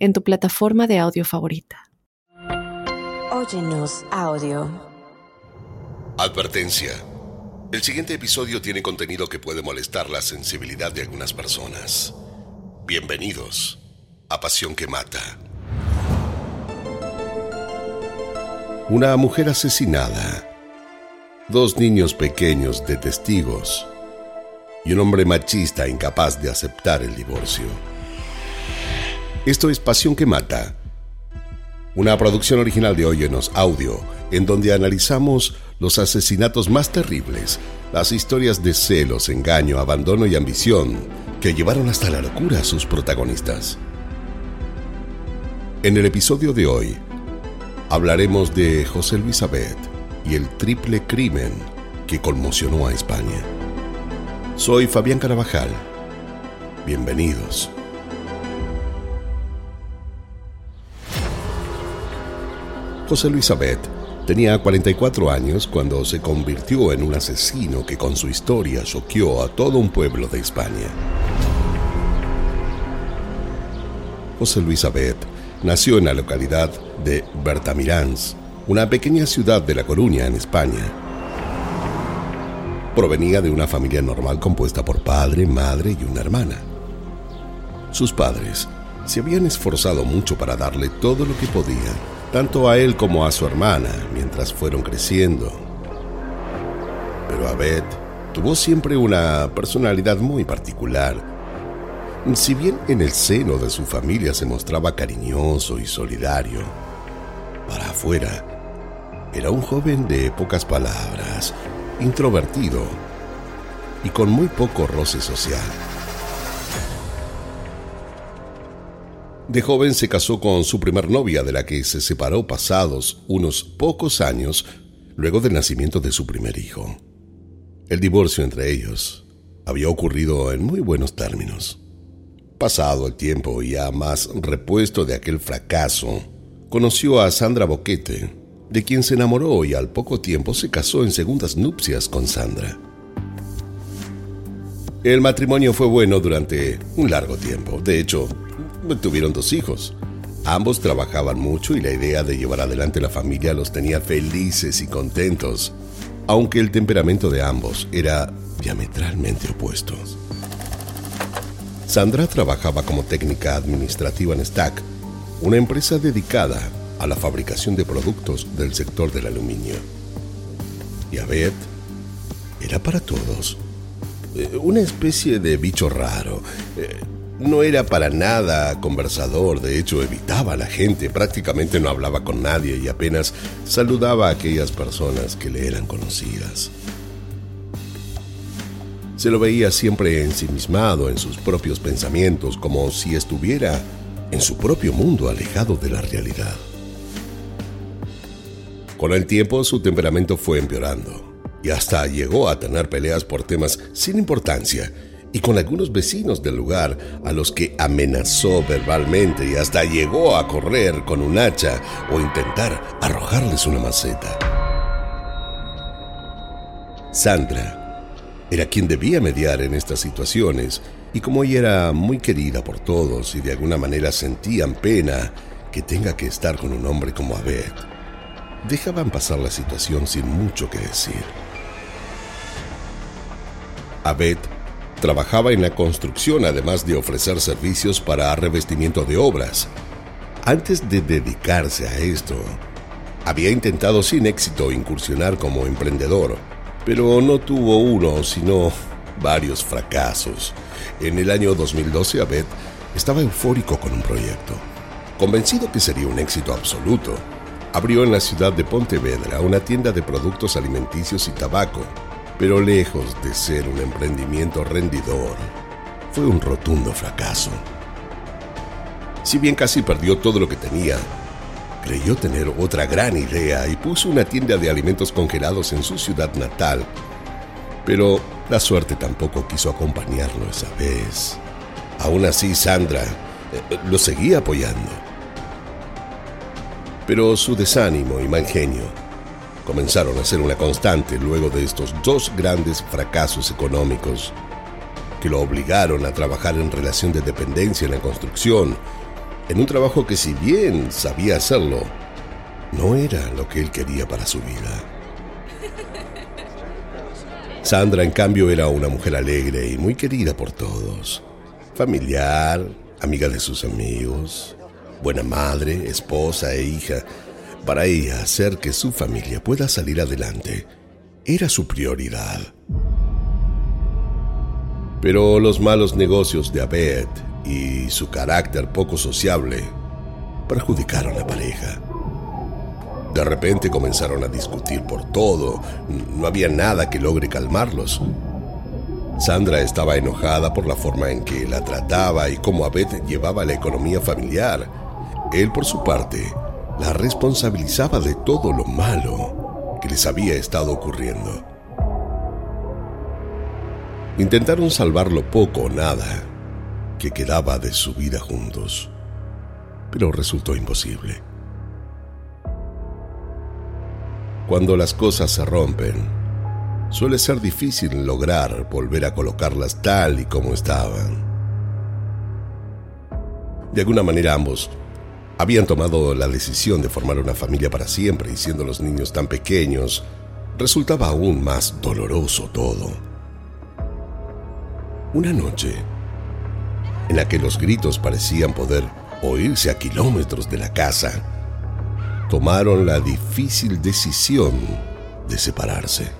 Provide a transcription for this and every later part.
en tu plataforma de audio favorita. Óyenos audio. Advertencia. El siguiente episodio tiene contenido que puede molestar la sensibilidad de algunas personas. Bienvenidos a Pasión que Mata. Una mujer asesinada. Dos niños pequeños de testigos. Y un hombre machista incapaz de aceptar el divorcio. Esto es Pasión que Mata, una producción original de Óyenos Audio, en donde analizamos los asesinatos más terribles, las historias de celos, engaño, abandono y ambición que llevaron hasta la locura a sus protagonistas. En el episodio de hoy, hablaremos de José Luis y el triple crimen que conmocionó a España. Soy Fabián Carabajal. Bienvenidos. José Luis Abed tenía 44 años cuando se convirtió en un asesino que con su historia choqueó a todo un pueblo de España. José Luis Abed nació en la localidad de Bertamirans, una pequeña ciudad de La Coruña, en España. Provenía de una familia normal compuesta por padre, madre y una hermana. Sus padres se habían esforzado mucho para darle todo lo que podían tanto a él como a su hermana mientras fueron creciendo. Pero Abed tuvo siempre una personalidad muy particular. Si bien en el seno de su familia se mostraba cariñoso y solidario, para afuera era un joven de pocas palabras, introvertido y con muy poco roce social. De joven se casó con su primer novia, de la que se separó pasados unos pocos años luego del nacimiento de su primer hijo. El divorcio entre ellos había ocurrido en muy buenos términos. Pasado el tiempo y ya más repuesto de aquel fracaso, conoció a Sandra Boquete, de quien se enamoró y al poco tiempo se casó en segundas nupcias con Sandra. El matrimonio fue bueno durante un largo tiempo. De hecho, tuvieron dos hijos. Ambos trabajaban mucho y la idea de llevar adelante la familia los tenía felices y contentos, aunque el temperamento de ambos era diametralmente opuesto. Sandra trabajaba como técnica administrativa en Stack, una empresa dedicada a la fabricación de productos del sector del aluminio. Y Abed era para todos eh, una especie de bicho raro. No era para nada conversador, de hecho evitaba a la gente, prácticamente no hablaba con nadie y apenas saludaba a aquellas personas que le eran conocidas. Se lo veía siempre ensimismado en sus propios pensamientos, como si estuviera en su propio mundo alejado de la realidad. Con el tiempo su temperamento fue empeorando y hasta llegó a tener peleas por temas sin importancia y con algunos vecinos del lugar a los que amenazó verbalmente y hasta llegó a correr con un hacha o intentar arrojarles una maceta. Sandra era quien debía mediar en estas situaciones y como ella era muy querida por todos y de alguna manera sentían pena que tenga que estar con un hombre como Abed, dejaban pasar la situación sin mucho que decir. Abed Trabajaba en la construcción además de ofrecer servicios para revestimiento de obras. Antes de dedicarse a esto, había intentado sin éxito incursionar como emprendedor, pero no tuvo uno, sino varios fracasos. En el año 2012, Abed estaba eufórico con un proyecto. Convencido que sería un éxito absoluto, abrió en la ciudad de Pontevedra una tienda de productos alimenticios y tabaco pero lejos de ser un emprendimiento rendidor, fue un rotundo fracaso. Si bien casi perdió todo lo que tenía, creyó tener otra gran idea y puso una tienda de alimentos congelados en su ciudad natal. Pero la suerte tampoco quiso acompañarlo esa vez. Aún así, Sandra eh, lo seguía apoyando. Pero su desánimo y mal genio comenzaron a ser una constante luego de estos dos grandes fracasos económicos que lo obligaron a trabajar en relación de dependencia en la construcción, en un trabajo que si bien sabía hacerlo, no era lo que él quería para su vida. Sandra, en cambio, era una mujer alegre y muy querida por todos. Familiar, amiga de sus amigos, buena madre, esposa e hija. Para ella, hacer que su familia pueda salir adelante era su prioridad. Pero los malos negocios de Abed y su carácter poco sociable perjudicaron a la pareja. De repente comenzaron a discutir por todo, no había nada que logre calmarlos. Sandra estaba enojada por la forma en que la trataba y cómo Abed llevaba la economía familiar. Él, por su parte, la responsabilizaba de todo lo malo que les había estado ocurriendo. Intentaron salvar lo poco o nada que quedaba de su vida juntos, pero resultó imposible. Cuando las cosas se rompen, suele ser difícil lograr volver a colocarlas tal y como estaban. De alguna manera ambos habían tomado la decisión de formar una familia para siempre y siendo los niños tan pequeños, resultaba aún más doloroso todo. Una noche, en la que los gritos parecían poder oírse a kilómetros de la casa, tomaron la difícil decisión de separarse.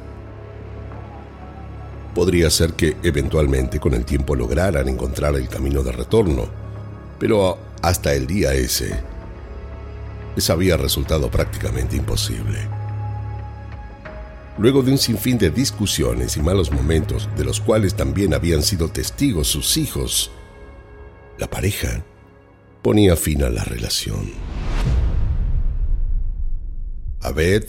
Podría ser que eventualmente con el tiempo lograran encontrar el camino de retorno, pero hasta el día ese les había resultado prácticamente imposible. Luego de un sinfín de discusiones y malos momentos, de los cuales también habían sido testigos sus hijos, la pareja ponía fin a la relación. Abed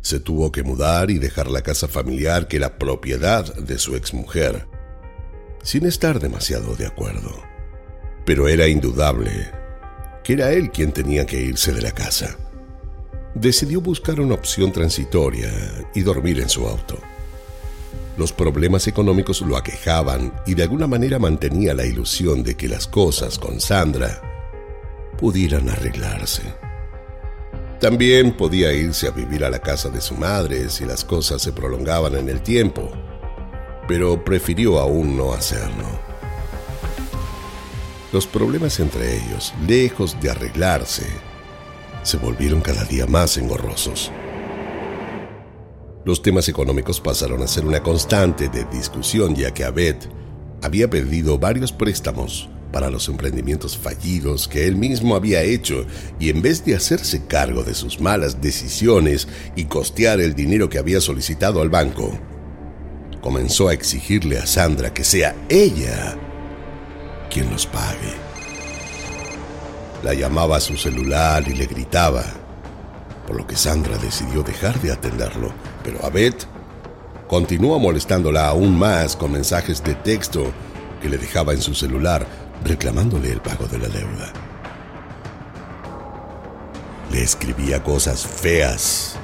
se tuvo que mudar y dejar la casa familiar que era propiedad de su exmujer, sin estar demasiado de acuerdo. Pero era indudable que era él quien tenía que irse de la casa decidió buscar una opción transitoria y dormir en su auto. Los problemas económicos lo aquejaban y de alguna manera mantenía la ilusión de que las cosas con Sandra pudieran arreglarse. También podía irse a vivir a la casa de su madre si las cosas se prolongaban en el tiempo, pero prefirió aún no hacerlo. Los problemas entre ellos, lejos de arreglarse, se volvieron cada día más engorrosos. Los temas económicos pasaron a ser una constante de discusión ya que Abed había pedido varios préstamos para los emprendimientos fallidos que él mismo había hecho y en vez de hacerse cargo de sus malas decisiones y costear el dinero que había solicitado al banco, comenzó a exigirle a Sandra que sea ella los pague. La llamaba a su celular y le gritaba, por lo que Sandra decidió dejar de atenderlo, pero Abed continuó molestándola aún más con mensajes de texto que le dejaba en su celular reclamándole el pago de la deuda. Le escribía cosas feas,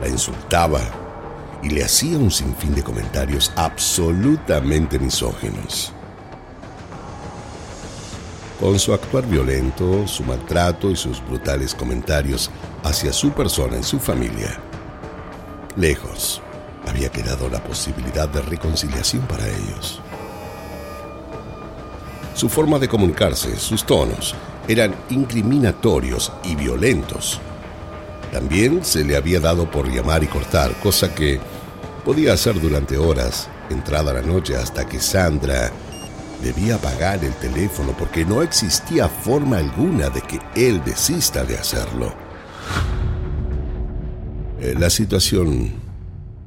la insultaba y le hacía un sinfín de comentarios absolutamente misóginos. Con su actuar violento, su maltrato y sus brutales comentarios hacia su persona y su familia, lejos había quedado la posibilidad de reconciliación para ellos. Su forma de comunicarse, sus tonos, eran incriminatorios y violentos. También se le había dado por llamar y cortar, cosa que podía hacer durante horas, entrada la noche hasta que Sandra debía apagar el teléfono porque no existía forma alguna de que él desista de hacerlo. Eh, la situación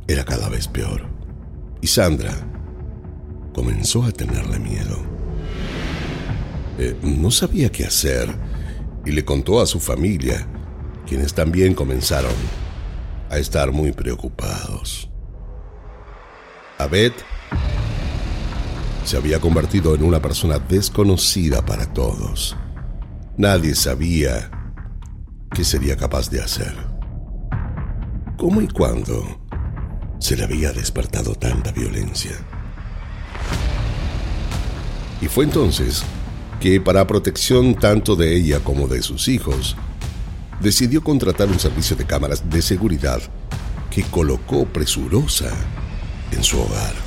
era cada vez peor y Sandra comenzó a tenerle miedo. Eh, no sabía qué hacer y le contó a su familia quienes también comenzaron a estar muy preocupados. Abed se había convertido en una persona desconocida para todos. Nadie sabía qué sería capaz de hacer. ¿Cómo y cuándo se le había despertado tanta violencia? Y fue entonces que, para protección tanto de ella como de sus hijos, decidió contratar un servicio de cámaras de seguridad que colocó presurosa en su hogar.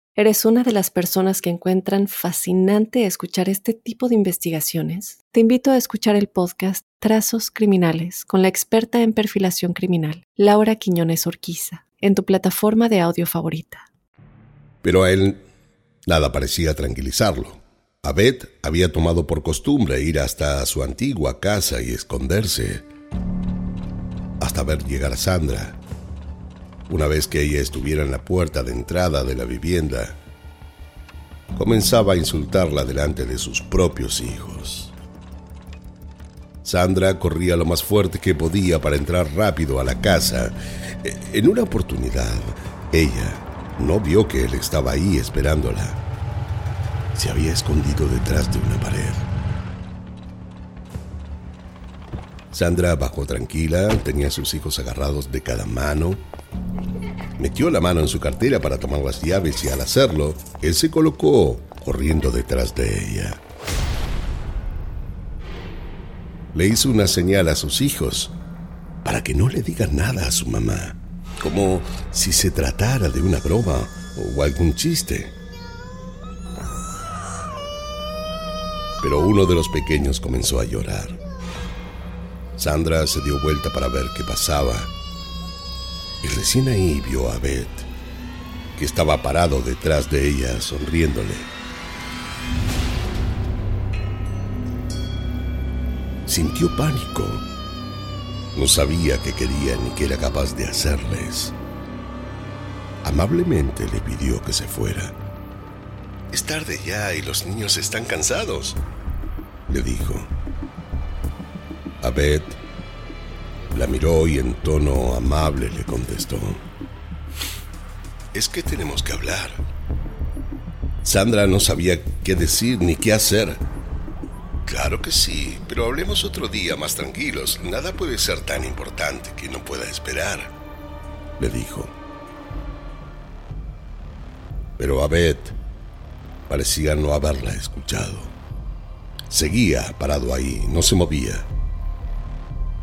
¿Eres una de las personas que encuentran fascinante escuchar este tipo de investigaciones? Te invito a escuchar el podcast Trazos Criminales con la experta en perfilación criminal, Laura Quiñones Orquiza, en tu plataforma de audio favorita. Pero a él nada parecía tranquilizarlo. Abed había tomado por costumbre ir hasta su antigua casa y esconderse hasta ver llegar a Sandra una vez que ella estuviera en la puerta de entrada de la vivienda, comenzaba a insultarla delante de sus propios hijos. Sandra corría lo más fuerte que podía para entrar rápido a la casa. E, en una oportunidad, ella no vio que él estaba ahí esperándola. Se había escondido detrás de una pared. Sandra bajó tranquila, tenía a sus hijos agarrados de cada mano Metió la mano en su cartera para tomar las llaves y al hacerlo, él se colocó corriendo detrás de ella. Le hizo una señal a sus hijos para que no le digan nada a su mamá, como si se tratara de una broma o algún chiste. Pero uno de los pequeños comenzó a llorar. Sandra se dio vuelta para ver qué pasaba y recién ahí vio a Beth, que estaba parado detrás de ella, sonriéndole. Sintió pánico. No sabía qué quería ni qué era capaz de hacerles. Amablemente le pidió que se fuera. Es tarde ya y los niños están cansados, le dijo. Abed la miró y en tono amable le contestó. Es que tenemos que hablar. Sandra no sabía qué decir ni qué hacer. Claro que sí, pero hablemos otro día más tranquilos. Nada puede ser tan importante que no pueda esperar, le dijo. Pero Abed parecía no haberla escuchado. Seguía parado ahí, no se movía.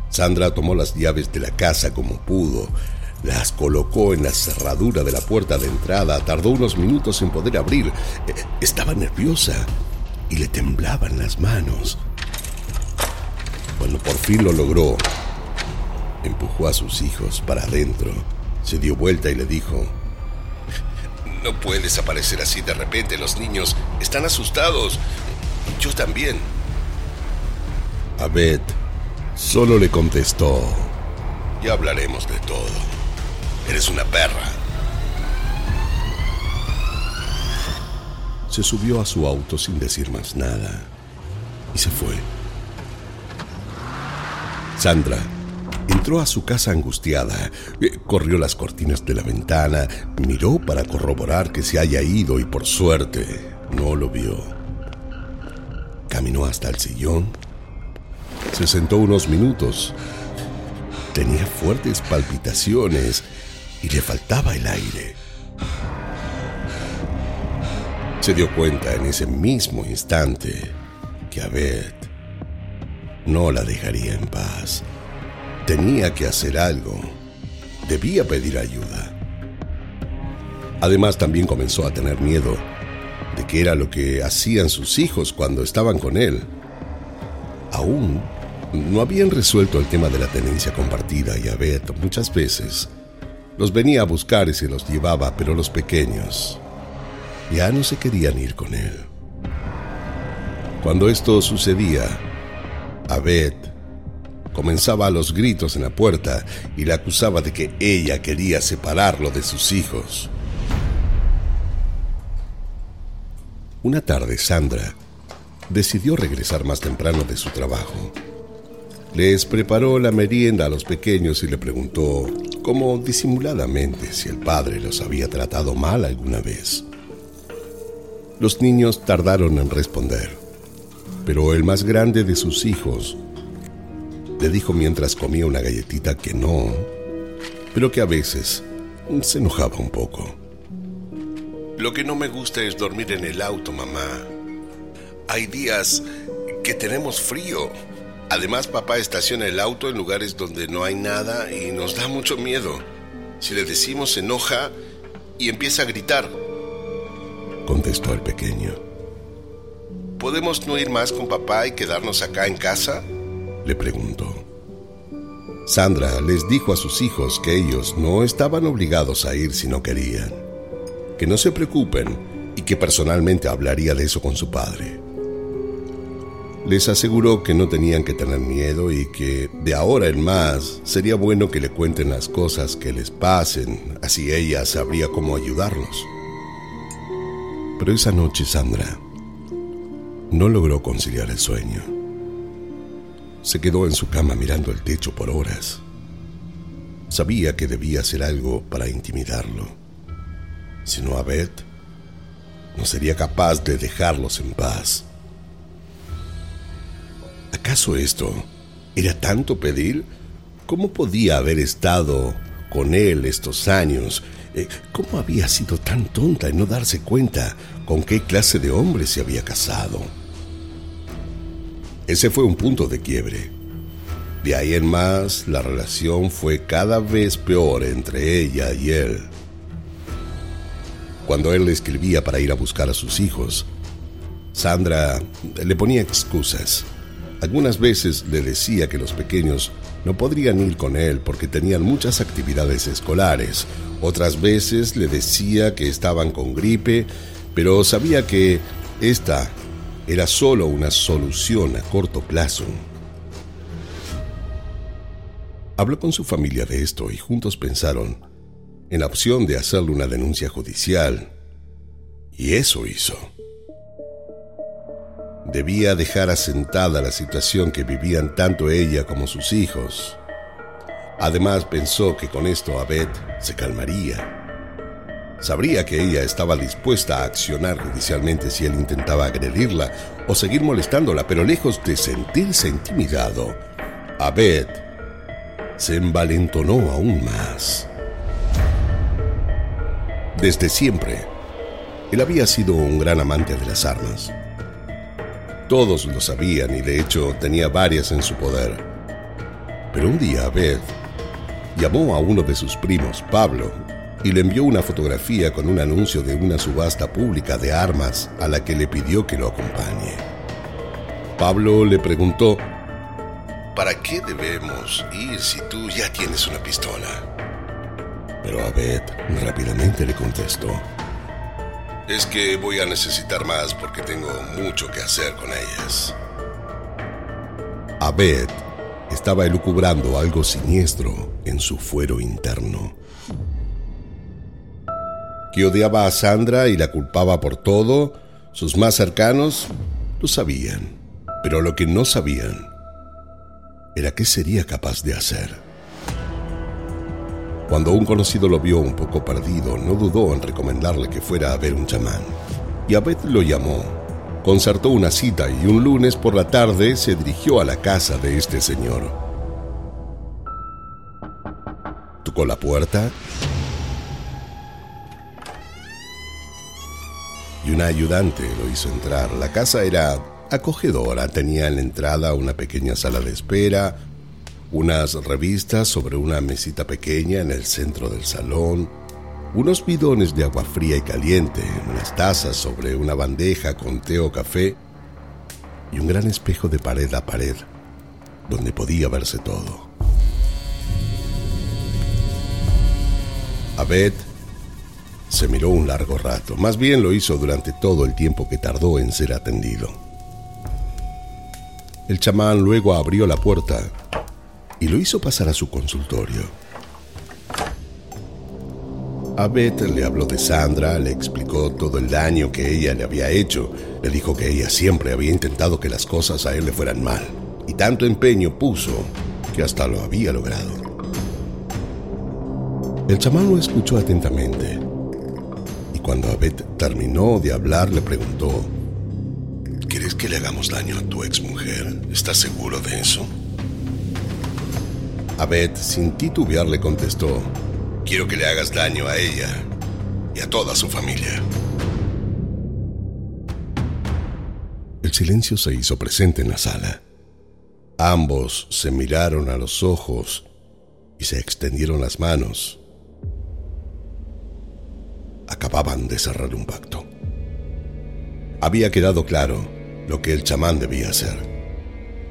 Sandra tomó las llaves de la casa como pudo, las colocó en la cerradura de la puerta de entrada, tardó unos minutos en poder abrir. Eh, estaba nerviosa y le temblaban las manos. Cuando por fin lo logró, empujó a sus hijos para adentro, se dio vuelta y le dijo, No puedes aparecer así de repente, los niños están asustados. Yo también. Abed Solo le contestó, ya hablaremos de todo. Eres una perra. Se subió a su auto sin decir más nada y se fue. Sandra entró a su casa angustiada, eh, corrió las cortinas de la ventana, miró para corroborar que se haya ido y por suerte no lo vio. Caminó hasta el sillón se sentó unos minutos. Tenía fuertes palpitaciones y le faltaba el aire. Se dio cuenta en ese mismo instante que Abed no la dejaría en paz. Tenía que hacer algo. Debía pedir ayuda. Además también comenzó a tener miedo de qué era lo que hacían sus hijos cuando estaban con él. Aún no habían resuelto el tema de la tenencia compartida y Abed muchas veces Los venía a buscar y se los llevaba, pero los pequeños ya no se querían ir con él. Cuando esto sucedía, Abed comenzaba a los gritos en la puerta y la acusaba de que ella quería separarlo de sus hijos. Una tarde, Sandra decidió regresar más temprano de su trabajo. Les preparó la merienda a los pequeños y le preguntó, como disimuladamente, si el padre los había tratado mal alguna vez. Los niños tardaron en responder, pero el más grande de sus hijos le dijo mientras comía una galletita que no, pero que a veces se enojaba un poco. Lo que no me gusta es dormir en el auto, mamá. Hay días que tenemos frío. Además, papá estaciona el auto en lugares donde no hay nada y nos da mucho miedo. Si le decimos se enoja y empieza a gritar. Contestó el pequeño. ¿Podemos no ir más con papá y quedarnos acá en casa? Le preguntó. Sandra les dijo a sus hijos que ellos no estaban obligados a ir si no querían, que no se preocupen y que personalmente hablaría de eso con su padre les aseguró que no tenían que tener miedo y que de ahora en más sería bueno que le cuenten las cosas que les pasen, así ella sabría cómo ayudarlos. Pero esa noche Sandra no logró conciliar el sueño. Se quedó en su cama mirando el techo por horas. Sabía que debía hacer algo para intimidarlo. Si no, Abed no sería capaz de dejarlos en paz. ¿Acaso esto era tanto pedir? ¿Cómo podía haber estado con él estos años? Eh, ¿Cómo había sido tan tonta en no darse cuenta con qué clase de hombre se había casado? Ese fue un punto de quiebre. De ahí en más, la relación fue cada vez peor entre ella y él. Cuando él le escribía para ir a buscar a sus hijos, Sandra le ponía excusas. Algunas veces le decía que los pequeños no podrían ir con él porque tenían muchas actividades escolares. Otras veces le decía que estaban con gripe, pero sabía que esta era solo una solución a corto plazo. Habló con su familia de esto y juntos pensaron en la opción de hacerle una denuncia judicial. Y eso hizo. Debía dejar asentada la situación que vivían tanto ella como sus hijos. Además pensó que con esto Abed se calmaría. Sabría que ella estaba dispuesta a accionar judicialmente si él intentaba agredirla o seguir molestándola, pero lejos de sentirse intimidado, Abed se envalentonó aún más. Desde siempre, él había sido un gran amante de las armas. Todos lo sabían y de hecho tenía varias en su poder. Pero un día Abed llamó a uno de sus primos, Pablo, y le envió una fotografía con un anuncio de una subasta pública de armas a la que le pidió que lo acompañe. Pablo le preguntó, ¿para qué debemos ir si tú ya tienes una pistola? Pero Abed rápidamente le contestó, es que voy a necesitar más porque tengo mucho que hacer con ellas. Abed estaba elucubrando algo siniestro en su fuero interno. Que odiaba a Sandra y la culpaba por todo, sus más cercanos lo sabían, pero lo que no sabían era qué sería capaz de hacer. Cuando un conocido lo vio un poco perdido, no dudó en recomendarle que fuera a ver un chamán. Y Abed lo llamó. Concertó una cita y un lunes por la tarde se dirigió a la casa de este señor. Tocó la puerta y una ayudante lo hizo entrar. La casa era acogedora, tenía en la entrada una pequeña sala de espera, unas revistas sobre una mesita pequeña en el centro del salón, unos bidones de agua fría y caliente, unas tazas sobre una bandeja con té o café y un gran espejo de pared a pared donde podía verse todo. Abed se miró un largo rato, más bien lo hizo durante todo el tiempo que tardó en ser atendido. El chamán luego abrió la puerta y lo hizo pasar a su consultorio. Abed le habló de Sandra, le explicó todo el daño que ella le había hecho, le dijo que ella siempre había intentado que las cosas a él le fueran mal, y tanto empeño puso que hasta lo había logrado. El chamán lo escuchó atentamente cuando Abed terminó de hablar, le preguntó, ¿Quieres que le hagamos daño a tu exmujer? ¿Estás seguro de eso? Abed, sin titubear, le contestó, Quiero que le hagas daño a ella y a toda su familia. El silencio se hizo presente en la sala. Ambos se miraron a los ojos y se extendieron las manos acababan de cerrar un pacto. Había quedado claro lo que el chamán debía hacer.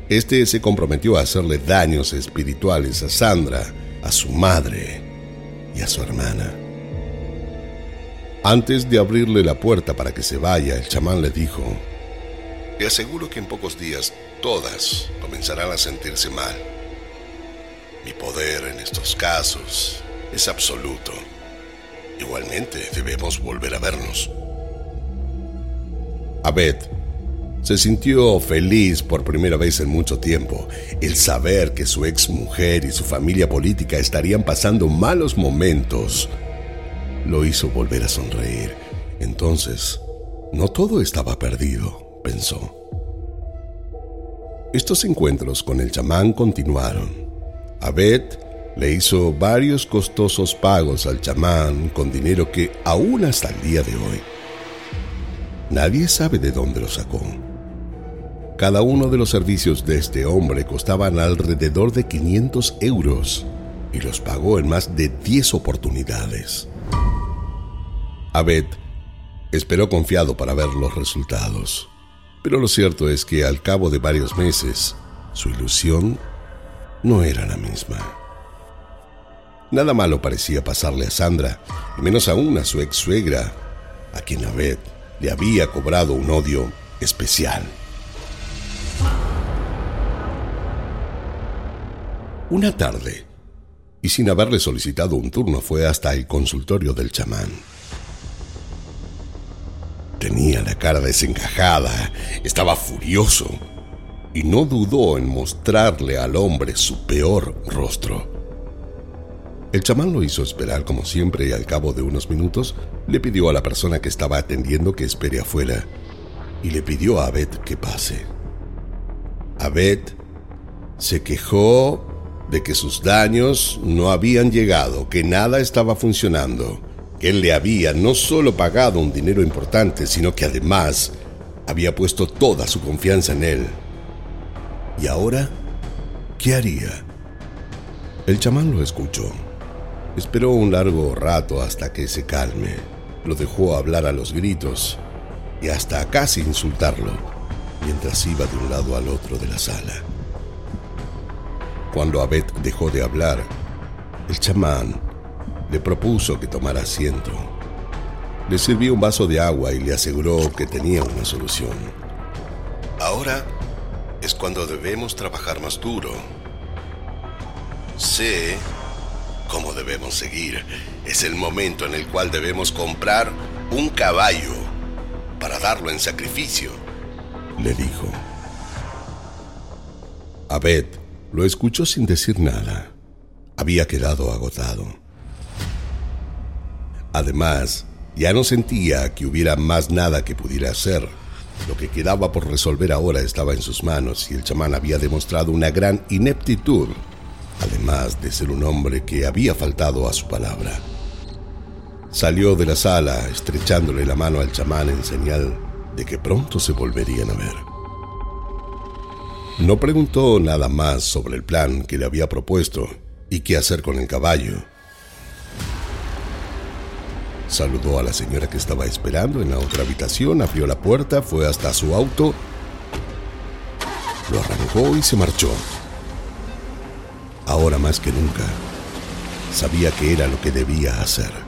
Este se comprometió a hacerle daños espirituales a Sandra, a su madre y a su hermana. Antes de abrirle la puerta para que se vaya, el chamán le dijo, Te aseguro que en pocos días todas comenzarán a sentirse mal. Mi poder en estos casos es absoluto. Igualmente, debemos volver a vernos. Abed se sintió feliz por primera vez en mucho tiempo. El saber que su ex mujer y su familia política estarían pasando malos momentos lo hizo volver a sonreír. Entonces, no todo estaba perdido, pensó. Estos encuentros con el chamán continuaron. Abed le hizo varios costosos pagos al chamán con dinero que aún hasta el día de hoy nadie sabe de dónde lo sacó. Cada uno de los servicios de este hombre costaban alrededor de 500 euros y los pagó en más de 10 oportunidades. Abed esperó confiado para ver los resultados, pero lo cierto es que al cabo de varios meses su ilusión no era la misma. Nada malo parecía pasarle a Sandra, y menos aún a su ex suegra, a quien Abed le había cobrado un odio especial. Una tarde, y sin haberle solicitado un turno, fue hasta el consultorio del chamán. Tenía la cara desencajada, estaba furioso, y no dudó en mostrarle al hombre su peor rostro. El chamán lo hizo esperar como siempre y al cabo de unos minutos le pidió a la persona que estaba atendiendo que espere afuera y le pidió a Abed que pase. Abed se quejó de que sus daños no habían llegado, que nada estaba funcionando, que él le había no solo pagado un dinero importante, sino que además había puesto toda su confianza en él. ¿Y ahora qué haría? El chamán lo escuchó Esperó un largo rato hasta que se calme. Lo dejó hablar a los gritos y hasta casi insultarlo mientras iba de un lado al otro de la sala. Cuando Abed dejó de hablar, el chamán le propuso que tomara asiento. Le sirvió un vaso de agua y le aseguró que tenía una solución. Ahora es cuando debemos trabajar más duro. Sé cómo debemos seguir. Es el momento en el cual debemos comprar un caballo para darlo en sacrificio, le dijo. Abed lo escuchó sin decir nada. Había quedado agotado. Además, ya no sentía que hubiera más nada que pudiera hacer. Lo que quedaba por resolver ahora estaba en sus manos y el chamán había demostrado una gran ineptitud además de ser un hombre que había faltado a su palabra. Salió de la sala estrechándole la mano al chamán en señal de que pronto se volverían a ver. No preguntó nada más sobre el plan que le había propuesto y qué hacer con el caballo. Saludó a la señora que estaba esperando en la otra habitación, abrió la puerta, fue hasta su auto, lo arrancó y se marchó ahora más que nunca, sabía que era lo que debía hacer.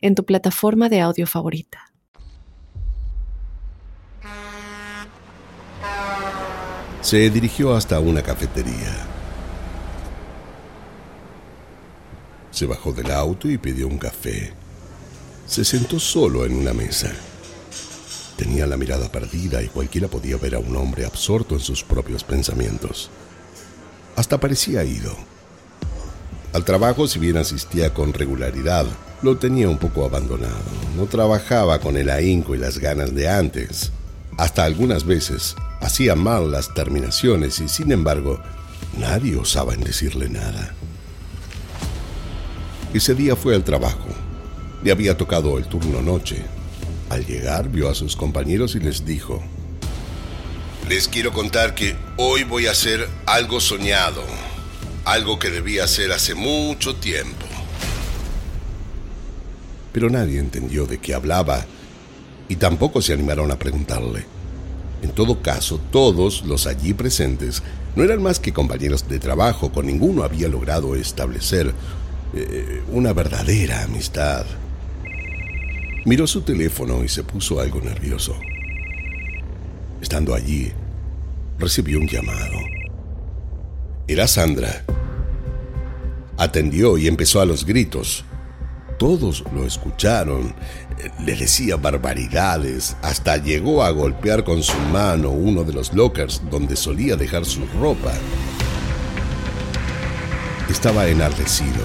en tu plataforma de audio favorita. Se dirigió hasta una cafetería. Se bajó del auto y pidió un café. Se sentó solo en una mesa. Tenía la mirada perdida y cualquiera podía ver a un hombre absorto en sus propios pensamientos. Hasta parecía ido. Al trabajo, si bien asistía con regularidad, lo tenía un poco abandonado. No trabajaba con el ahínco y las ganas de antes. Hasta algunas veces hacía mal las terminaciones y sin embargo nadie osaba en decirle nada. Ese día fue al trabajo. Le había tocado el turno noche. Al llegar vio a sus compañeros y les dijo, Les quiero contar que hoy voy a hacer algo soñado algo que debía hacer hace mucho tiempo. Pero nadie entendió de qué hablaba y tampoco se animaron a preguntarle. En todo caso, todos los allí presentes no eran más que compañeros de trabajo, con ninguno había logrado establecer eh, una verdadera amistad. Miró su teléfono y se puso algo nervioso. Estando allí, recibió un llamado. Era Sandra. Atendió y empezó a los gritos. Todos lo escucharon. Le decía barbaridades. Hasta llegó a golpear con su mano uno de los lockers donde solía dejar su ropa. Estaba enardecido.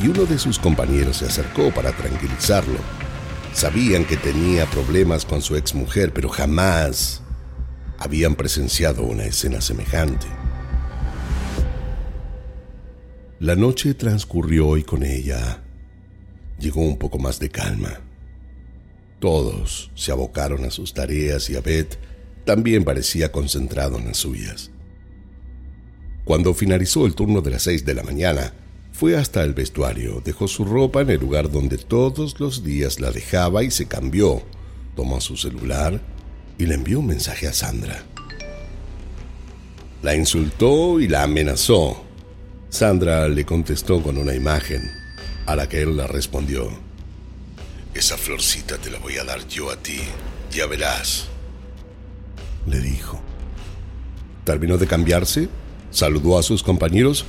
Y uno de sus compañeros se acercó para tranquilizarlo. Sabían que tenía problemas con su exmujer, pero jamás habían presenciado una escena semejante. La noche transcurrió y con ella llegó un poco más de calma. Todos se abocaron a sus tareas y Abed también parecía concentrado en las suyas. Cuando finalizó el turno de las seis de la mañana, fue hasta el vestuario, dejó su ropa en el lugar donde todos los días la dejaba y se cambió. Tomó su celular y le envió un mensaje a Sandra. La insultó y la amenazó Sandra le contestó con una imagen, a la que él la respondió. Esa florcita te la voy a dar yo a ti, ya verás, le dijo. Terminó de cambiarse, saludó a sus compañeros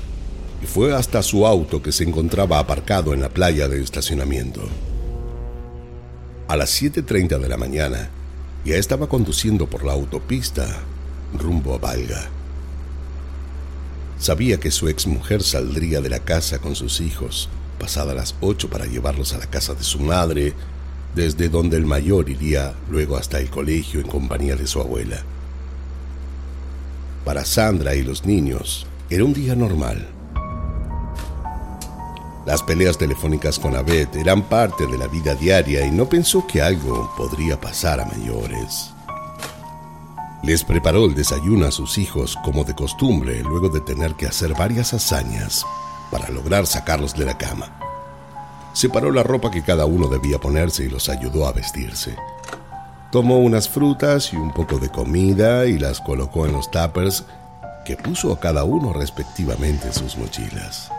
y fue hasta su auto que se encontraba aparcado en la playa de estacionamiento. A las 7.30 de la mañana, ya estaba conduciendo por la autopista rumbo a Valga. Sabía que su exmujer saldría de la casa con sus hijos, pasada las ocho para llevarlos a la casa de su madre, desde donde el mayor iría luego hasta el colegio en compañía de su abuela. Para Sandra y los niños era un día normal. Las peleas telefónicas con Abed eran parte de la vida diaria y no pensó que algo podría pasar a mayores. Les preparó el desayuno a sus hijos como de costumbre luego de tener que hacer varias hazañas para lograr sacarlos de la cama. Separó la ropa que cada uno debía ponerse y los ayudó a vestirse. Tomó unas frutas y un poco de comida y las colocó en los tuppers que puso a cada uno respectivamente en sus mochilas.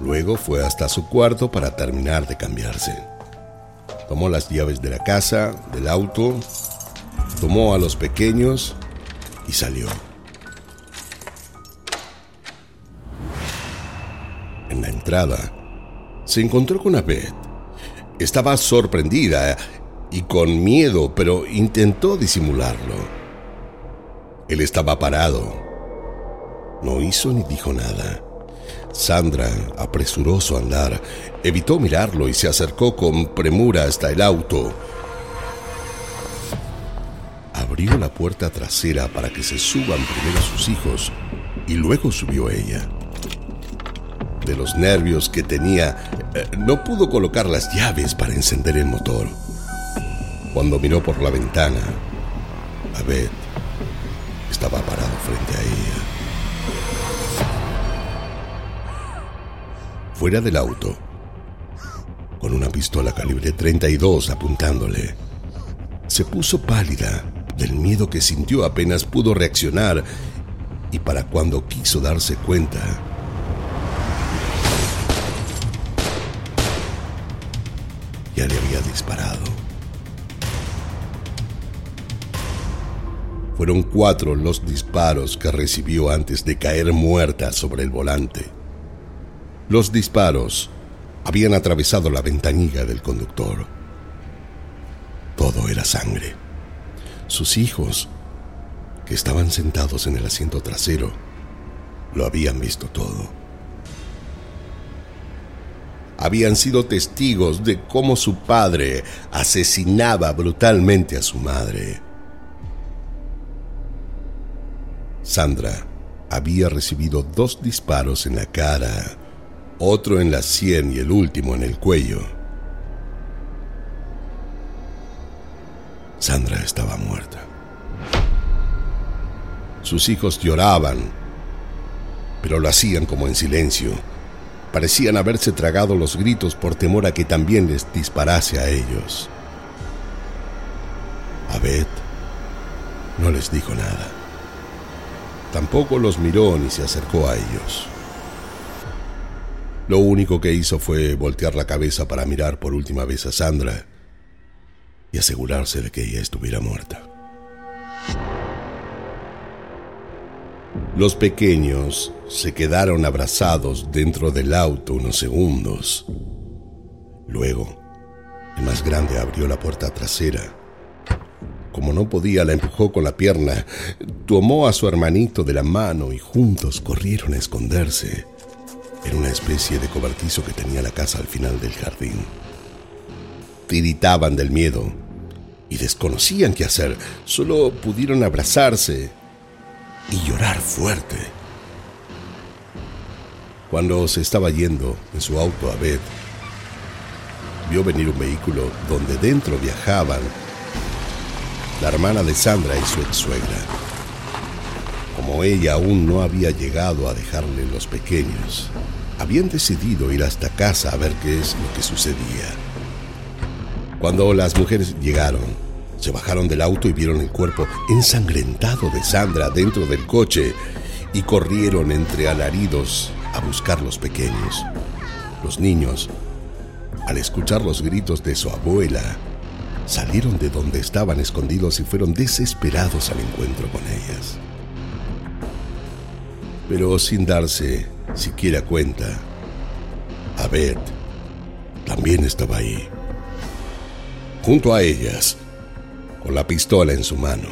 Luego fue hasta su cuarto para terminar de cambiarse. Tomó las llaves de la casa, del auto tomó a los pequeños y salió. En la entrada, se encontró con Abed. Estaba sorprendida y con miedo, pero intentó disimularlo. Él estaba parado. No hizo ni dijo nada. Sandra apresuró su andar, evitó mirarlo y se acercó con premura hasta el auto abrió la puerta trasera para que se suban primero sus hijos y luego subió ella. De los nervios que tenía, eh, no pudo colocar las llaves para encender el motor. Cuando miró por la ventana, Abed estaba parado frente a ella. Fuera del auto, con una pistola calibre 32 apuntándole, se puso pálida del miedo que sintió apenas pudo reaccionar y para cuando quiso darse cuenta, ya le había disparado. Fueron cuatro los disparos que recibió antes de caer muerta sobre el volante. Los disparos habían atravesado la ventanilla del conductor. Todo era sangre. Sus hijos, que estaban sentados en el asiento trasero, lo habían visto todo. Habían sido testigos de cómo su padre asesinaba brutalmente a su madre. Sandra había recibido dos disparos en la cara, otro en la sien y el último en el cuello. Sandra estaba muerta. Sus hijos lloraban, pero lo hacían como en silencio. Parecían haberse tragado los gritos por temor a que también les disparase a ellos. Abed no les dijo nada. Tampoco los miró ni se acercó a ellos. Lo único que hizo fue voltear la cabeza para mirar por última vez a Sandra y asegurarse de que ella estuviera muerta. Los pequeños se quedaron abrazados dentro del auto unos segundos. Luego, el más grande abrió la puerta trasera. Como no podía, la empujó con la pierna, tomó a su hermanito de la mano y juntos corrieron a esconderse en una especie de cobertizo que tenía la casa al final del jardín. Tiritaban del miedo y desconocían qué hacer. Solo pudieron abrazarse y llorar fuerte. Cuando se estaba yendo en su auto a Beth, vio venir un vehículo donde dentro viajaban la hermana de Sandra y su ex suegra. Como ella aún no había llegado a dejarle los pequeños, habían decidido ir hasta casa a ver qué es lo que sucedía. Cuando las mujeres llegaron, se bajaron del auto y vieron el cuerpo ensangrentado de Sandra dentro del coche y corrieron entre alaridos a buscar los pequeños. Los niños, al escuchar los gritos de su abuela, salieron de donde estaban escondidos y fueron desesperados al encuentro con ellas. Pero sin darse siquiera cuenta, Abed también estaba ahí. Junto a ellas, con la pistola en su mano.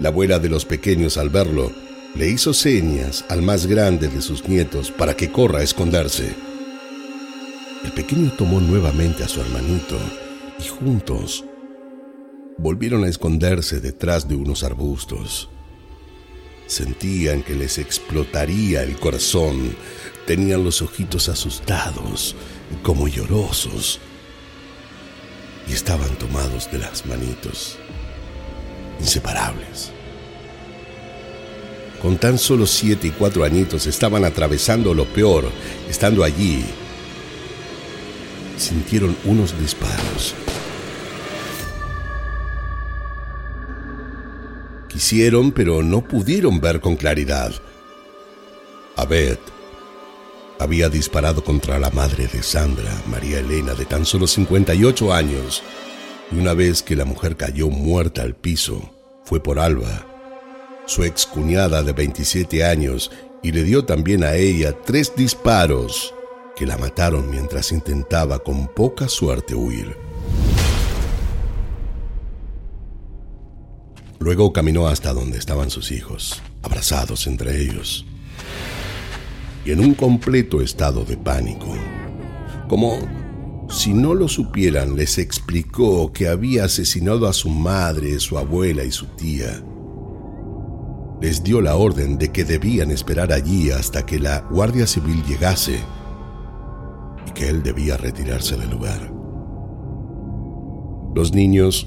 La abuela de los pequeños al verlo le hizo señas al más grande de sus nietos para que corra a esconderse. El pequeño tomó nuevamente a su hermanito y juntos volvieron a esconderse detrás de unos arbustos. Sentían que les explotaría el corazón, tenían los ojitos asustados, como llorosos, y estaban tomados de las manitos, inseparables. Con tan solo siete y cuatro añitos estaban atravesando lo peor, estando allí. Sintieron unos disparos. Quisieron, pero no pudieron ver con claridad. Abed había disparado contra la madre de Sandra, María Elena, de tan solo 58 años, y una vez que la mujer cayó muerta al piso, fue por Alba, su ex cuñada de 27 años, y le dio también a ella tres disparos que la mataron mientras intentaba con poca suerte huir. Luego caminó hasta donde estaban sus hijos, abrazados entre ellos y en un completo estado de pánico, como si no lo supieran, les explicó que había asesinado a su madre, su abuela y su tía. Les dio la orden de que debían esperar allí hasta que la Guardia Civil llegase y que él debía retirarse del lugar. Los niños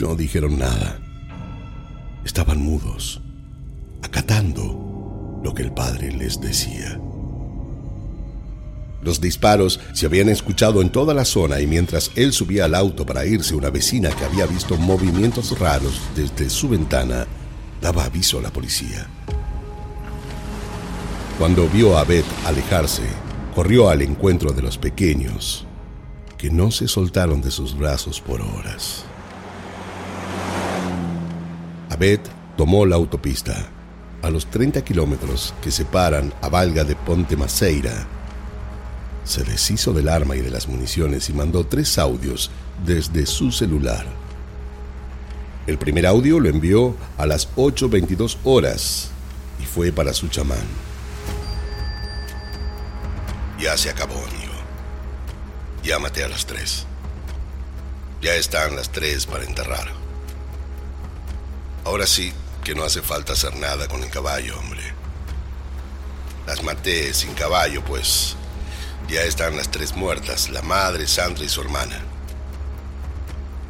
no dijeron nada. Estaban mudos, acatando lo que el padre les decía. Los disparos se habían escuchado en toda la zona y mientras él subía al auto para irse, una vecina que había visto movimientos raros desde su ventana daba aviso a la policía. Cuando vio a Beth alejarse, corrió al encuentro de los pequeños, que no se soltaron de sus brazos por horas. Abed tomó la autopista a los 30 kilómetros que separan a Valga de Ponte Maceira se deshizo del arma y de las municiones y mandó tres audios desde su celular. El primer audio lo envió a las 8.22 horas y fue para su chamán. Ya se acabó, amigo. Llámate a las tres. Ya están las tres para enterrar. Ahora sí que no hace falta hacer nada con el caballo, hombre. Las maté sin caballo, pues ya están las tres muertas, la madre, Sandra y su hermana.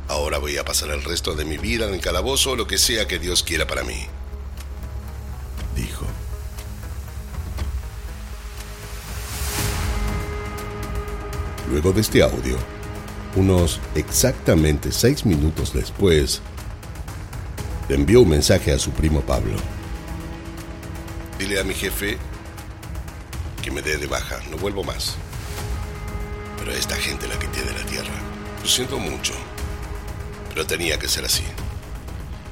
Ahora voy a pasar el resto de mi vida en el calabozo o lo que sea que Dios quiera para mí. Dijo. Luego de este audio, unos exactamente seis minutos después, envió un mensaje a su primo Pablo. Dile a mi jefe que me dé de baja, no vuelvo más. Pero a esta gente la quité de la tierra. Lo siento mucho, pero tenía que ser así.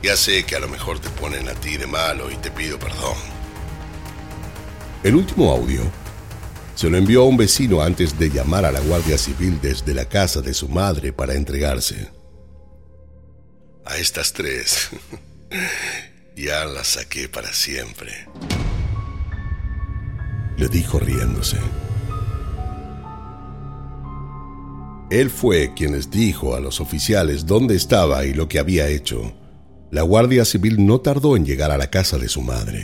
Ya sé que a lo mejor te ponen a ti de malo y te pido perdón. El último audio se lo envió a un vecino antes de llamar a la Guardia Civil desde la casa de su madre para entregarse. A estas tres ya las saqué para siempre le dijo riéndose. Él fue quien les dijo a los oficiales dónde estaba y lo que había hecho. La Guardia Civil no tardó en llegar a la casa de su madre.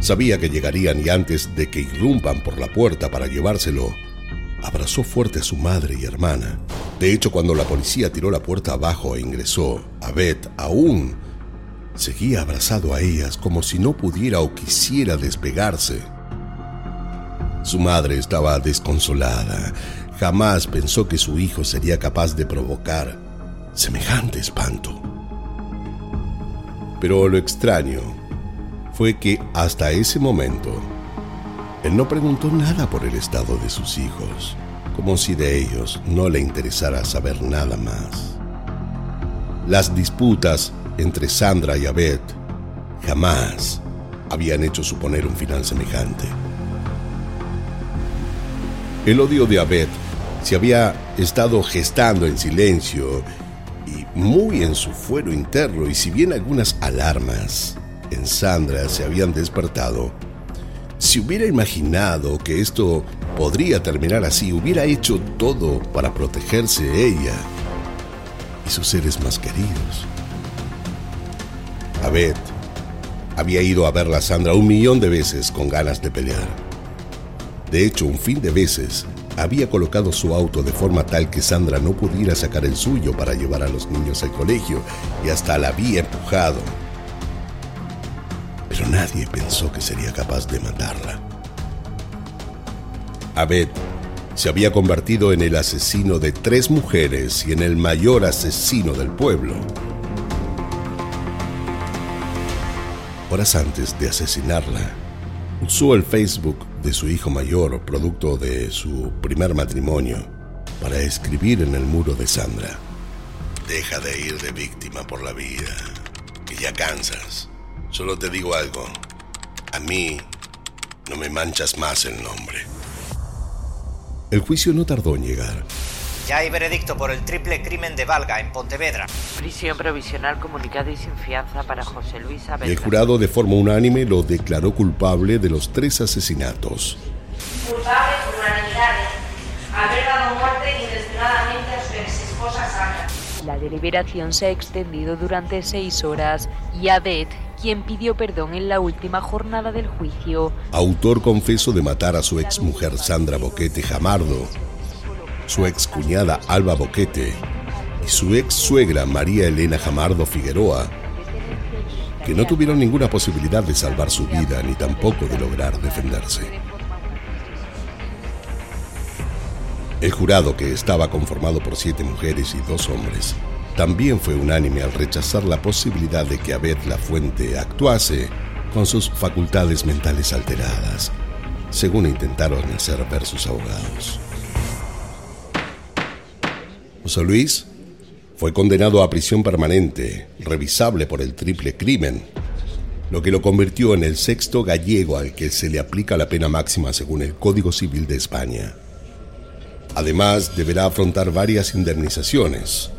Sabía que llegarían y antes de que irrumpan por la puerta para llevárselo, abrazó fuerte a su madre y hermana. De hecho, cuando la policía tiró la puerta abajo e ingresó, Beth aún Seguía abrazado a ellas como si no pudiera o quisiera despegarse. Su madre estaba desconsolada. Jamás pensó que su hijo sería capaz de provocar semejante espanto. Pero lo extraño fue que hasta ese momento él no preguntó nada por el estado de sus hijos, como si de ellos no le interesara saber nada más. Las disputas entre Sandra y Abed jamás habían hecho suponer un final semejante. El odio de Abed se había estado gestando en silencio y muy en su fuero interno, y si bien algunas alarmas en Sandra se habían despertado, si hubiera imaginado que esto podría terminar así, hubiera hecho todo para protegerse ella y sus seres más queridos. Abed había ido a ver a Sandra un millón de veces con ganas de pelear. De hecho, un fin de veces había colocado su auto de forma tal que Sandra no pudiera sacar el suyo para llevar a los niños al colegio y hasta la había empujado. Pero nadie pensó que sería capaz de matarla. Abed se había convertido en el asesino de tres mujeres y en el mayor asesino del pueblo. horas antes de asesinarla, usó el Facebook de su hijo mayor, producto de su primer matrimonio, para escribir en el muro de Sandra. Deja de ir de víctima por la vida, que ya cansas. Solo te digo algo, a mí no me manchas más el nombre. El juicio no tardó en llegar. Ya hay veredicto por el triple crimen de Valga en Pontevedra. Prisión provisional comunicada y sin fianza para José Luis Abel. El jurado de forma unánime lo declaró culpable de los tres asesinatos. Culpable por unanimidad. haber dado muerte inesperadamente a su ex esposa Sandra. La deliberación se ha extendido durante seis horas y Abed, quien pidió perdón en la última jornada del juicio, Autor confeso de matar a su ex mujer Sandra Boquete Jamardo, su ex cuñada Alba Boquete y su ex suegra María Elena Jamardo Figueroa, que no tuvieron ninguna posibilidad de salvar su vida ni tampoco de lograr defenderse. El jurado, que estaba conformado por siete mujeres y dos hombres, también fue unánime al rechazar la posibilidad de que Abed La Fuente actuase con sus facultades mentales alteradas, según intentaron hacer ver sus abogados. José Luis fue condenado a prisión permanente, revisable por el triple crimen, lo que lo convirtió en el sexto gallego al que se le aplica la pena máxima según el Código Civil de España. Además, deberá afrontar varias indemnizaciones.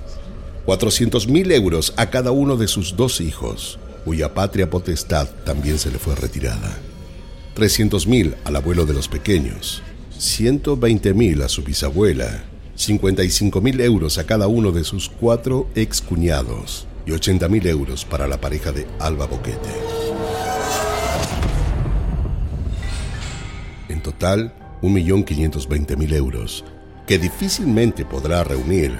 400.000 euros a cada uno de sus dos hijos, cuya patria potestad también se le fue retirada. 300.000 al abuelo de los pequeños. 120.000 a su bisabuela. 55.000 euros a cada uno de sus cuatro excuñados. Y 80.000 euros para la pareja de Alba Boquete. En total, 1.520.000 euros que difícilmente podrá reunir,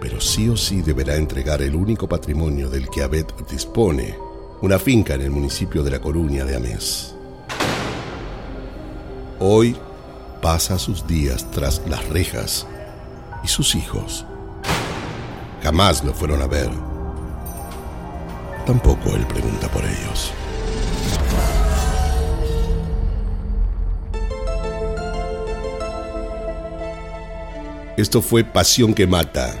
pero sí o sí deberá entregar el único patrimonio del que Abed dispone, una finca en el municipio de La Coruña de Amés. Hoy pasa sus días tras las rejas y sus hijos jamás lo fueron a ver. Tampoco él pregunta por ellos. Esto fue Pasión que Mata,